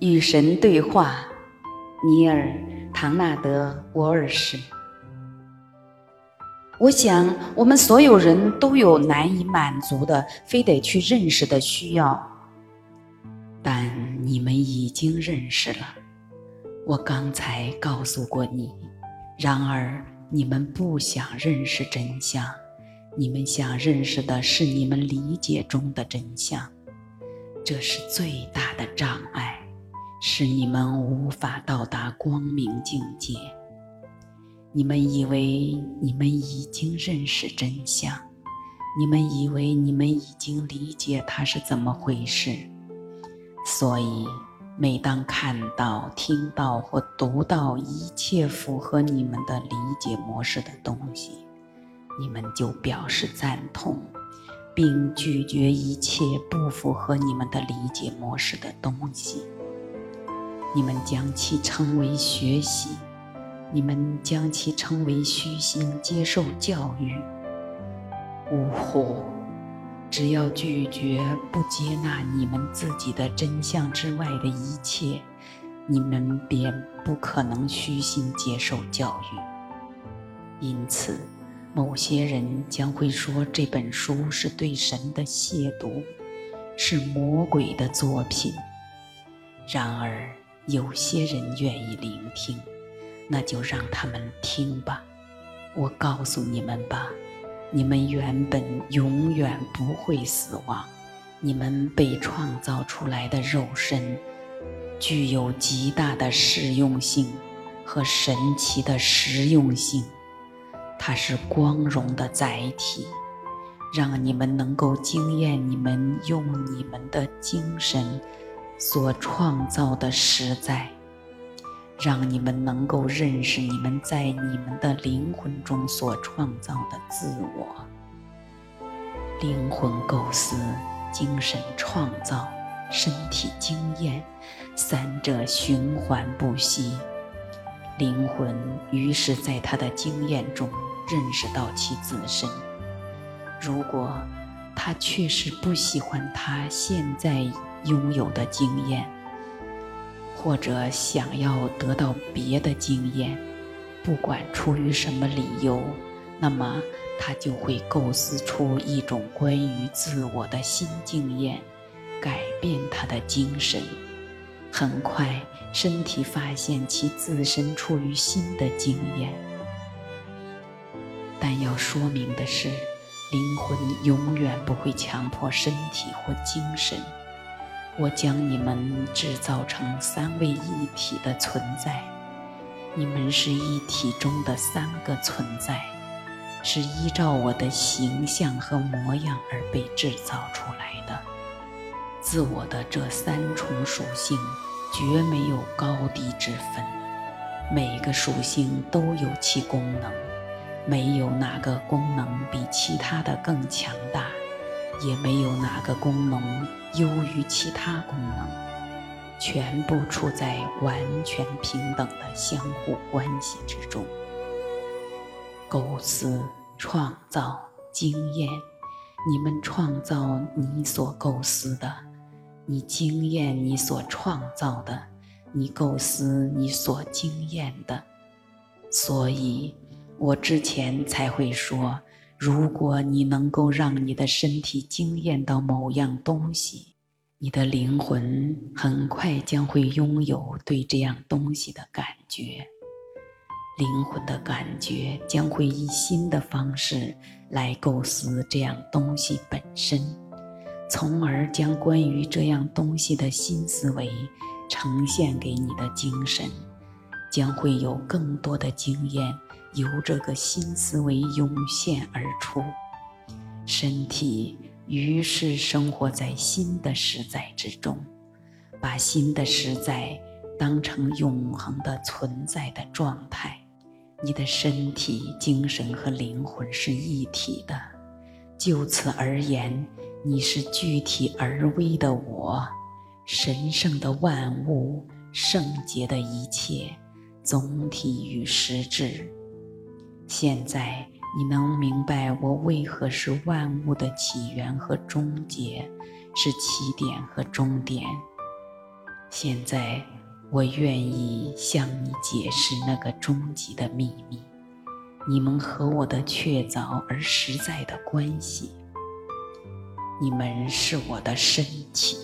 与神对话，尼尔·唐纳德·沃尔什。我想，我们所有人都有难以满足的、非得去认识的需要，但你们已经认识了。我刚才告诉过你，然而你们不想认识真相，你们想认识的是你们理解中的真相，这是最大的障碍。使你们无法到达光明境界。你们以为你们已经认识真相，你们以为你们已经理解它是怎么回事。所以，每当看到、听到或读到一切符合你们的理解模式的东西，你们就表示赞同，并拒绝一切不符合你们的理解模式的东西。你们将其称为学习，你们将其称为虚心接受教育。呜呼！只要拒绝不接纳你们自己的真相之外的一切，你们便不可能虚心接受教育。因此，某些人将会说这本书是对神的亵渎，是魔鬼的作品。然而，有些人愿意聆听，那就让他们听吧。我告诉你们吧，你们原本永远不会死亡。你们被创造出来的肉身，具有极大的适用性和神奇的实用性。它是光荣的载体，让你们能够惊艳你们用你们的精神。所创造的实在，让你们能够认识你们在你们的灵魂中所创造的自我。灵魂构思、精神创造、身体经验，三者循环不息。灵魂于是在他的经验中认识到其自身。如果他确实不喜欢他现在。拥有的经验，或者想要得到别的经验，不管出于什么理由，那么他就会构思出一种关于自我的新经验，改变他的精神。很快，身体发现其自身处于新的经验。但要说明的是，灵魂永远不会强迫身体或精神。我将你们制造成三位一体的存在，你们是一体中的三个存在，是依照我的形象和模样而被制造出来的。自我的这三重属性绝没有高低之分，每个属性都有其功能，没有哪个功能比其他的更强大。也没有哪个功能优于其他功能，全部处在完全平等的相互关系之中。构思、创造、经验，你们创造你所构思的，你经验你所创造的，你构思你所经验的。所以，我之前才会说。如果你能够让你的身体惊艳到某样东西，你的灵魂很快将会拥有对这样东西的感觉。灵魂的感觉将会以新的方式来构思这样东西本身，从而将关于这样东西的新思维呈现给你的精神，将会有更多的经验。由这个新思维涌现而出，身体于是生活在新的实在之中，把新的实在当成永恒的存在的状态。你的身体、精神和灵魂是一体的，就此而言，你是具体而微的我，神圣的万物，圣洁的一切，总体与实质。现在你能明白我为何是万物的起源和终结，是起点和终点。现在，我愿意向你解释那个终极的秘密：你们和我的确凿而实在的关系。你们是我的身体，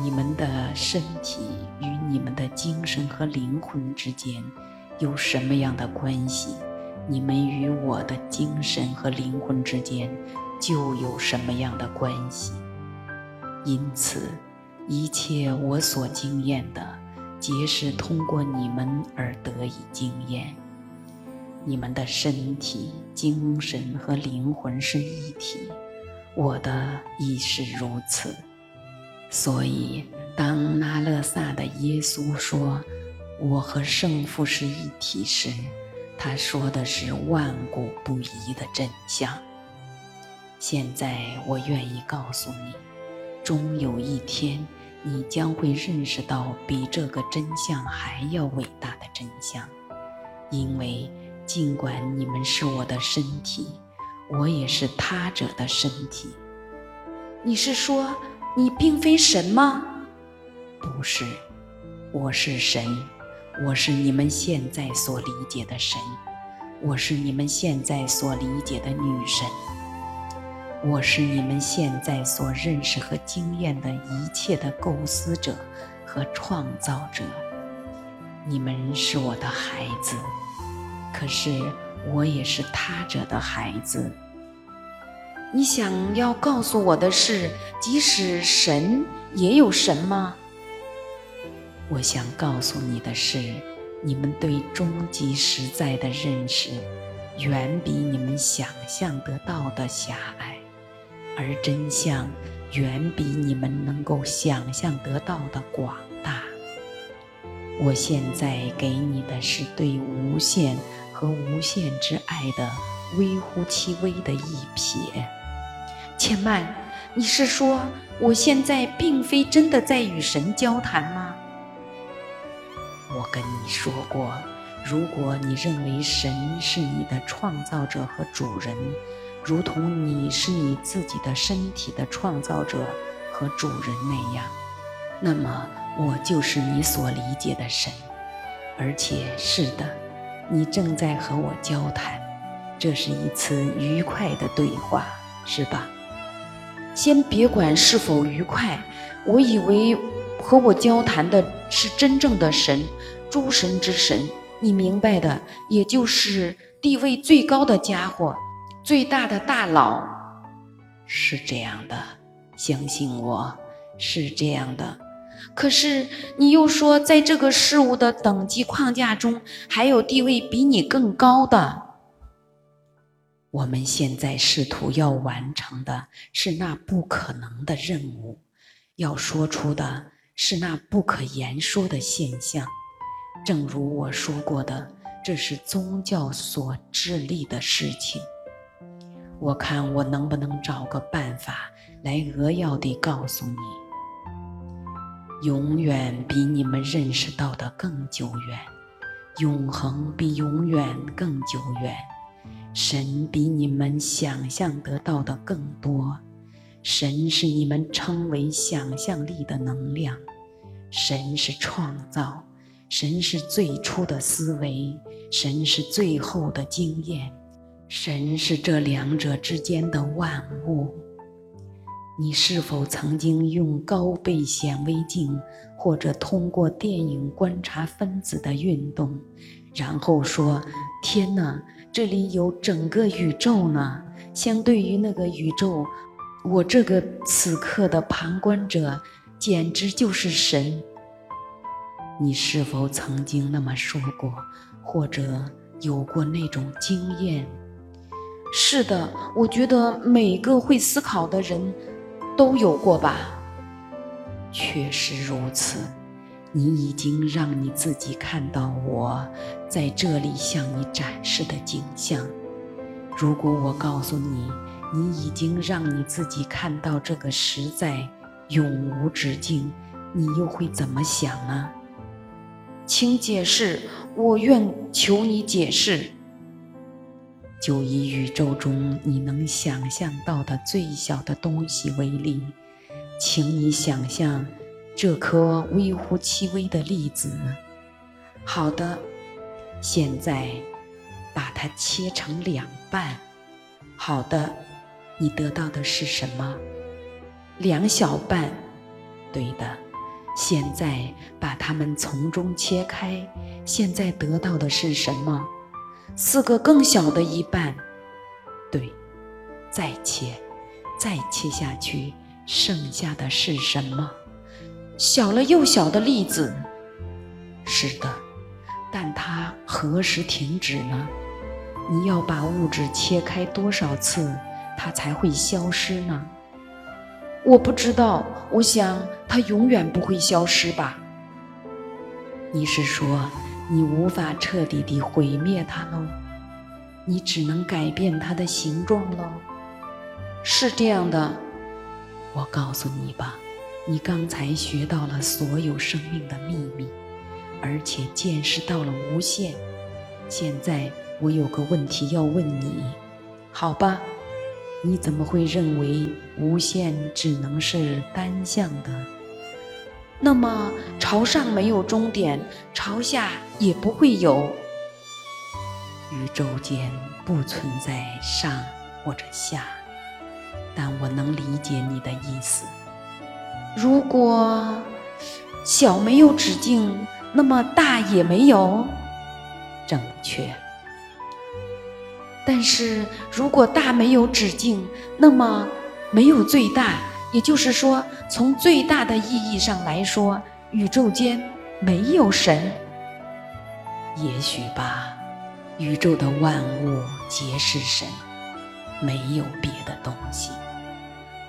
你们的身体与你们的精神和灵魂之间有什么样的关系？你们与我的精神和灵魂之间就有什么样的关系？因此。一切我所经验的，皆是通过你们而得以经验。你们的身体、精神和灵魂是一体，我的亦是如此。所以，当那勒萨的耶稣说“我和圣父是一体”时，他说的是万古不移的真相。现在，我愿意告诉你，终有一天。你将会认识到比这个真相还要伟大的真相，因为尽管你们是我的身体，我也是他者的身体。你是说你并非神吗？不是，我是神，我是你们现在所理解的神，我是你们现在所理解的女神。我是你们现在所认识和经验的一切的构思者和创造者。你们是我的孩子，可是我也是他者的孩子。你想要告诉我的是，即使神也有神吗？我想告诉你的是，你们对终极实在的认识，远比你们想象得到的狭隘。而真相远比你们能够想象得到的广大。我现在给你的是对无限和无限之爱的微乎其微的一瞥。且慢，你是说我现在并非真的在与神交谈吗？跟你说过，如果你认为神是你的创造者和主人。如同你是你自己的身体的创造者和主人那样，那么我就是你所理解的神。而且是的，你正在和我交谈，这是一次愉快的对话，是吧？先别管是否愉快，我以为和我交谈的是真正的神，诸神之神，你明白的，也就是地位最高的家伙。最大的大佬是这样的，相信我，是这样的。可是你又说，在这个事物的等级框架中，还有地位比你更高的。我们现在试图要完成的是那不可能的任务，要说出的是那不可言说的现象。正如我说过的，这是宗教所致力的事情。我看我能不能找个办法来扼要地告诉你：永远比你们认识到的更久远，永恒比永远更久远，神比你们想象得到的更多。神是你们称为想象力的能量，神是创造，神是最初的思维，神是最后的经验。神是这两者之间的万物。你是否曾经用高倍显微镜，或者通过电影观察分子的运动，然后说：“天哪，这里有整个宇宙呢！相对于那个宇宙，我这个此刻的旁观者，简直就是神。”你是否曾经那么说过，或者有过那种经验？是的，我觉得每个会思考的人都有过吧。确实如此，你已经让你自己看到我在这里向你展示的景象。如果我告诉你，你已经让你自己看到这个实在永无止境，你又会怎么想呢？请解释，我愿求你解释。就以宇宙中你能想象到的最小的东西为例，请你想象，这颗微乎其微的粒子。好的，现在把它切成两半。好的，你得到的是什么？两小半。对的，现在把它们从中切开。现在得到的是什么？四个更小的一半。对，再切，再切下去，剩下的是什么？小了又小的粒子。是的，但它何时停止呢？你要把物质切开多少次，它才会消失呢？我不知道，我想它永远不会消失吧。你是说你无法彻底地毁灭它喽？你只能改变它的形状喽？是这样的。我告诉你吧，你刚才学到了所有生命的秘密，而且见识到了无限。现在我有个问题要问你，好吧？你怎么会认为无限只能是单向的？那么朝上没有终点，朝下也不会有。宇宙间不存在上或者下，但我能理解你的意思。如果小没有止境，那么大也没有。正确。但是如果大没有止境，那么没有最大，也就是说，从最大的意义上来说，宇宙间没有神。也许吧，宇宙的万物皆是神，没有别的东西。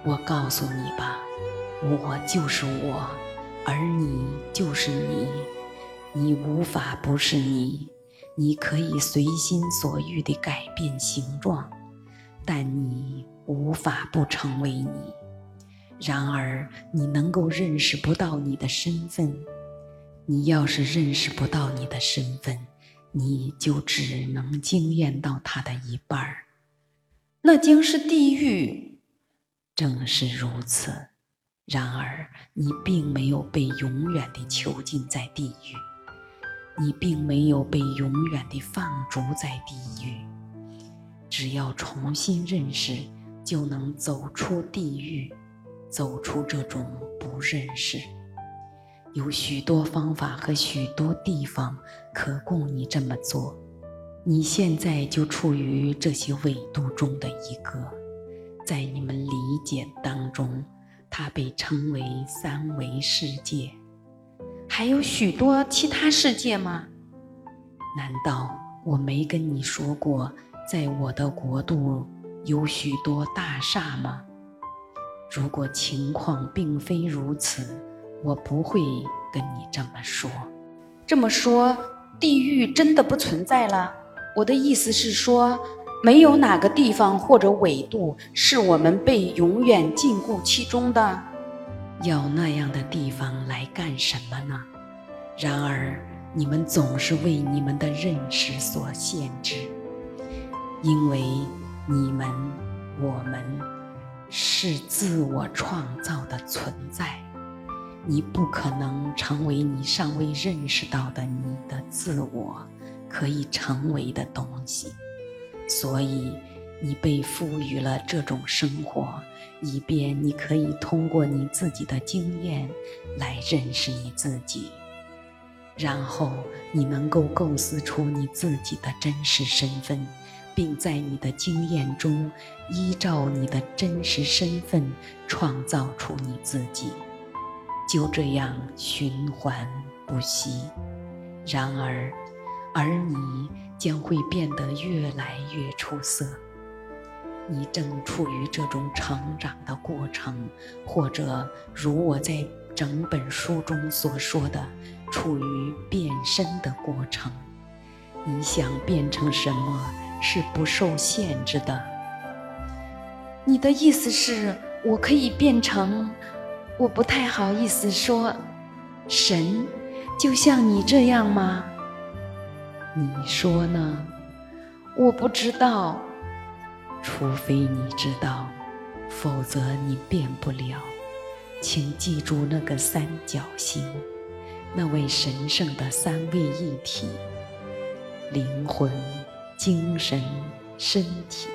我告诉你吧，我就是我，而你就是你，你无法不是你。你可以随心所欲地改变形状，但你无法不成为你。然而，你能够认识不到你的身份。你要是认识不到你的身份，你就只能惊艳到他的一半儿，那将是地狱。正是如此。然而，你并没有被永远地囚禁在地狱。你并没有被永远地放逐在地狱，只要重新认识，就能走出地狱，走出这种不认识。有许多方法和许多地方可供你这么做。你现在就处于这些纬度中的一个，在你们理解当中，它被称为三维世界。还有许多其他世界吗？难道我没跟你说过，在我的国度有许多大厦吗？如果情况并非如此，我不会跟你这么说。这么说，地狱真的不存在了？我的意思是说，没有哪个地方或者纬度是我们被永远禁锢其中的。要那样的地方来干什么呢？然而，你们总是为你们的认识所限制，因为你们、我们是自我创造的存在。你不可能成为你尚未认识到的你的自我可以成为的东西，所以你被赋予了这种生活。以便你可以通过你自己的经验来认识你自己，然后你能够构思出你自己的真实身份，并在你的经验中依照你的真实身份创造出你自己，就这样循环不息。然而，而你将会变得越来越出色。你正处于这种成长的过程，或者如我在整本书中所说的，处于变身的过程。你想变成什么是不受限制的。你的意思是我可以变成……我不太好意思说，神，就像你这样吗？你说呢？我不知道。除非你知道，否则你变不了。请记住那个三角形，那位神圣的三位一体：灵魂、精神、身体。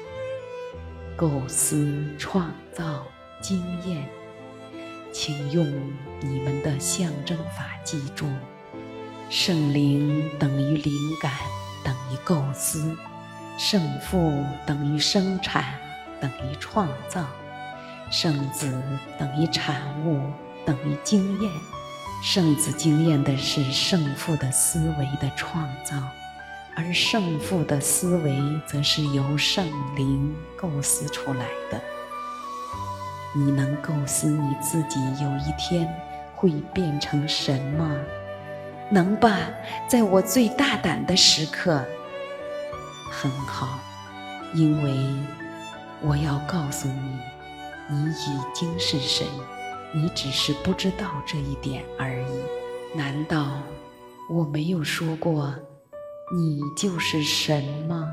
构思、创造、经验，请用你们的象征法记住：圣灵等于灵感，等于构思；圣父等于生产，等于创造；圣子等于产物，等于经验。圣子经验的是圣父的思维的创造。而圣父的思维，则是由圣灵构思出来的。你能构思你自己有一天会变成什么？能吧，在我最大胆的时刻。很好，因为我要告诉你，你已经是神，你只是不知道这一点而已。难道我没有说过？你就是神吗？